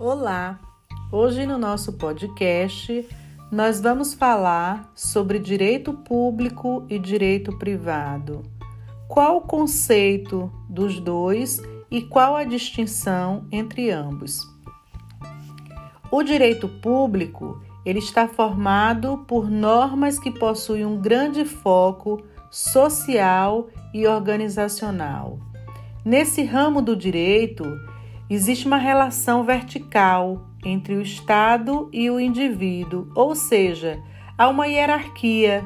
Olá! Hoje no nosso podcast nós vamos falar sobre direito público e direito privado. Qual o conceito dos dois e qual a distinção entre ambos? O direito público ele está formado por normas que possuem um grande foco social e organizacional. Nesse ramo do direito, existe uma relação vertical entre o Estado e o indivíduo, ou seja, há uma hierarquia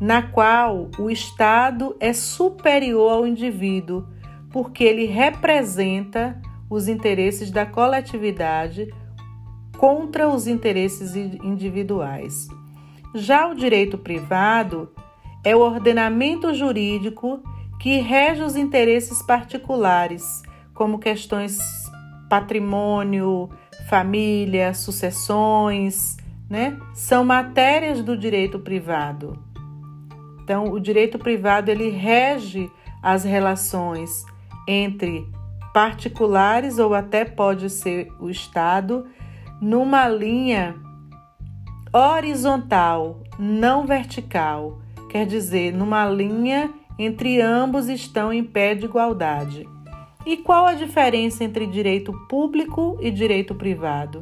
na qual o Estado é superior ao indivíduo, porque ele representa os interesses da coletividade contra os interesses individuais. Já o direito privado é o ordenamento jurídico que rege os interesses particulares, como questões patrimônio, família, sucessões, né? São matérias do direito privado. Então, o direito privado ele rege as relações entre particulares ou até pode ser o Estado numa linha horizontal, não vertical, quer dizer, numa linha entre ambos estão em pé de igualdade. E qual a diferença entre direito público e direito privado?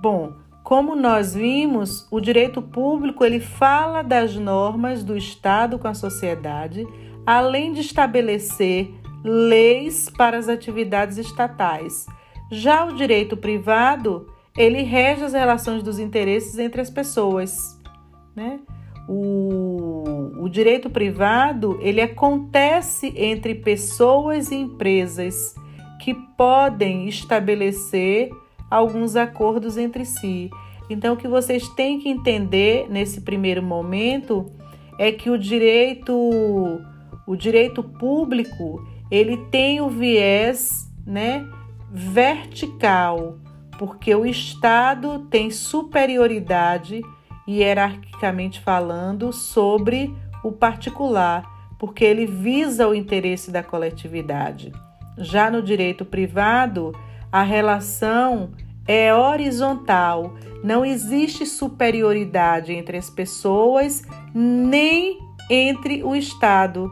Bom, como nós vimos, o direito público ele fala das normas do Estado com a sociedade, além de estabelecer leis para as atividades estatais. Já o direito privado, ele rege as relações dos interesses entre as pessoas, né? O, direito privado ele acontece entre pessoas e empresas que podem estabelecer alguns acordos entre si. Então, o que vocês têm que entender nesse primeiro momento é que o direito, o direito público, ele tem o viés, né, vertical, porque o Estado tem superioridade hierarquicamente falando, sobre o particular, porque ele visa o interesse da coletividade. Já no direito privado, a relação é horizontal, não existe superioridade entre as pessoas nem entre o Estado.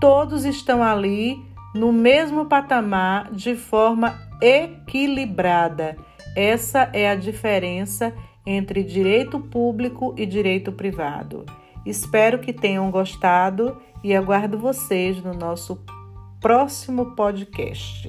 Todos estão ali no mesmo patamar de forma equilibrada. Essa é a diferença entre direito público e direito privado. Espero que tenham gostado e aguardo vocês no nosso próximo podcast.